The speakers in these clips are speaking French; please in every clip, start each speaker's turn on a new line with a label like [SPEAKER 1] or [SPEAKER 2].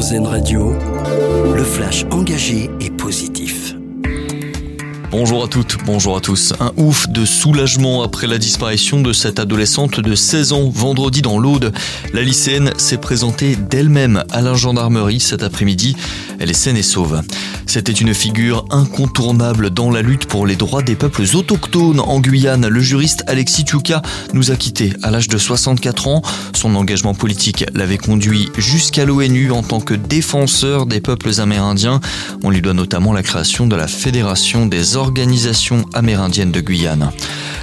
[SPEAKER 1] Radio, le flash engagé et positif.
[SPEAKER 2] Bonjour à toutes, bonjour à tous. Un ouf de soulagement après la disparition de cette adolescente de 16 ans vendredi dans l'Aude. La lycéenne s'est présentée d'elle-même à la gendarmerie cet après-midi. Elle est saine et sauve. C'était une figure incontournable dans la lutte pour les droits des peuples autochtones en Guyane. Le juriste Alexis Tchouka nous a quittés à l'âge de 64 ans. Son engagement politique l'avait conduit jusqu'à l'ONU en tant que défenseur des peuples amérindiens. On lui doit notamment la création de la Fédération des organisations amérindiennes de Guyane.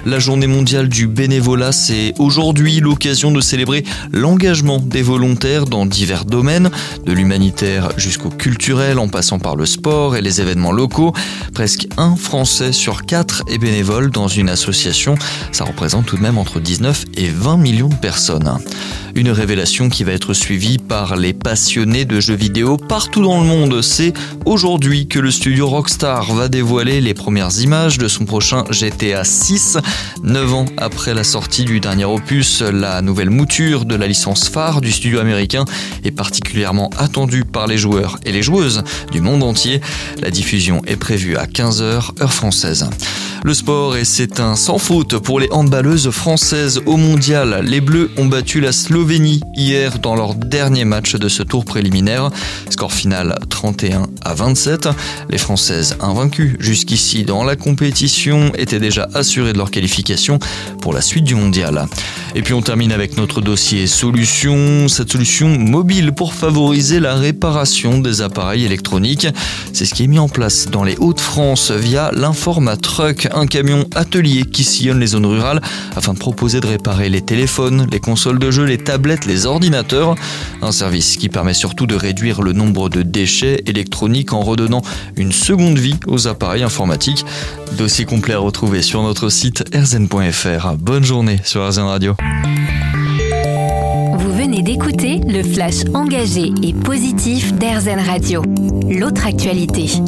[SPEAKER 2] La journée mondiale du bénévolat, c'est aujourd'hui l'occasion de célébrer l'engagement des volontaires dans divers domaines, de l'humanitaire jusqu'au culturel en passant par le sport et les événements locaux. Presque un Français sur quatre est bénévole dans une association. Ça représente tout de même entre 19 et 20 millions de personnes. Une révélation qui va être suivie par les passionnés de jeux vidéo partout dans le monde. C'est aujourd'hui que le studio Rockstar va dévoiler les premières images de son prochain GTA 6. Neuf ans après la sortie du dernier opus, la nouvelle mouture de la licence phare du studio américain est particulièrement attendue par les joueurs et les joueuses du monde entier. La diffusion est prévue à 15h heure française. Le sport et c'est un sans faute pour les handballeuses françaises au mondial. Les Bleus ont battu la Slovénie hier dans leur dernier match de ce tour préliminaire. Score final 31 à 27. Les Françaises invaincues jusqu'ici dans la compétition étaient déjà assurées de leur qualification pour la suite du mondial. Et puis on termine avec notre dossier solution, cette solution mobile pour favoriser la réparation des appareils électroniques. C'est ce qui est mis en place dans les Hauts-de-France via l'Informatruck, un camion atelier qui sillonne les zones rurales afin de proposer de réparer les téléphones, les consoles de jeux, les tablettes, les ordinateurs. Un service qui permet surtout de réduire le nombre de déchets électroniques en redonnant une seconde vie aux appareils informatiques. Dossier complet à retrouver sur notre site rzn.fr. Bonne journée sur RZN Radio.
[SPEAKER 3] Vous venez d'écouter le flash engagé et positif d'RZN Radio. L'autre actualité.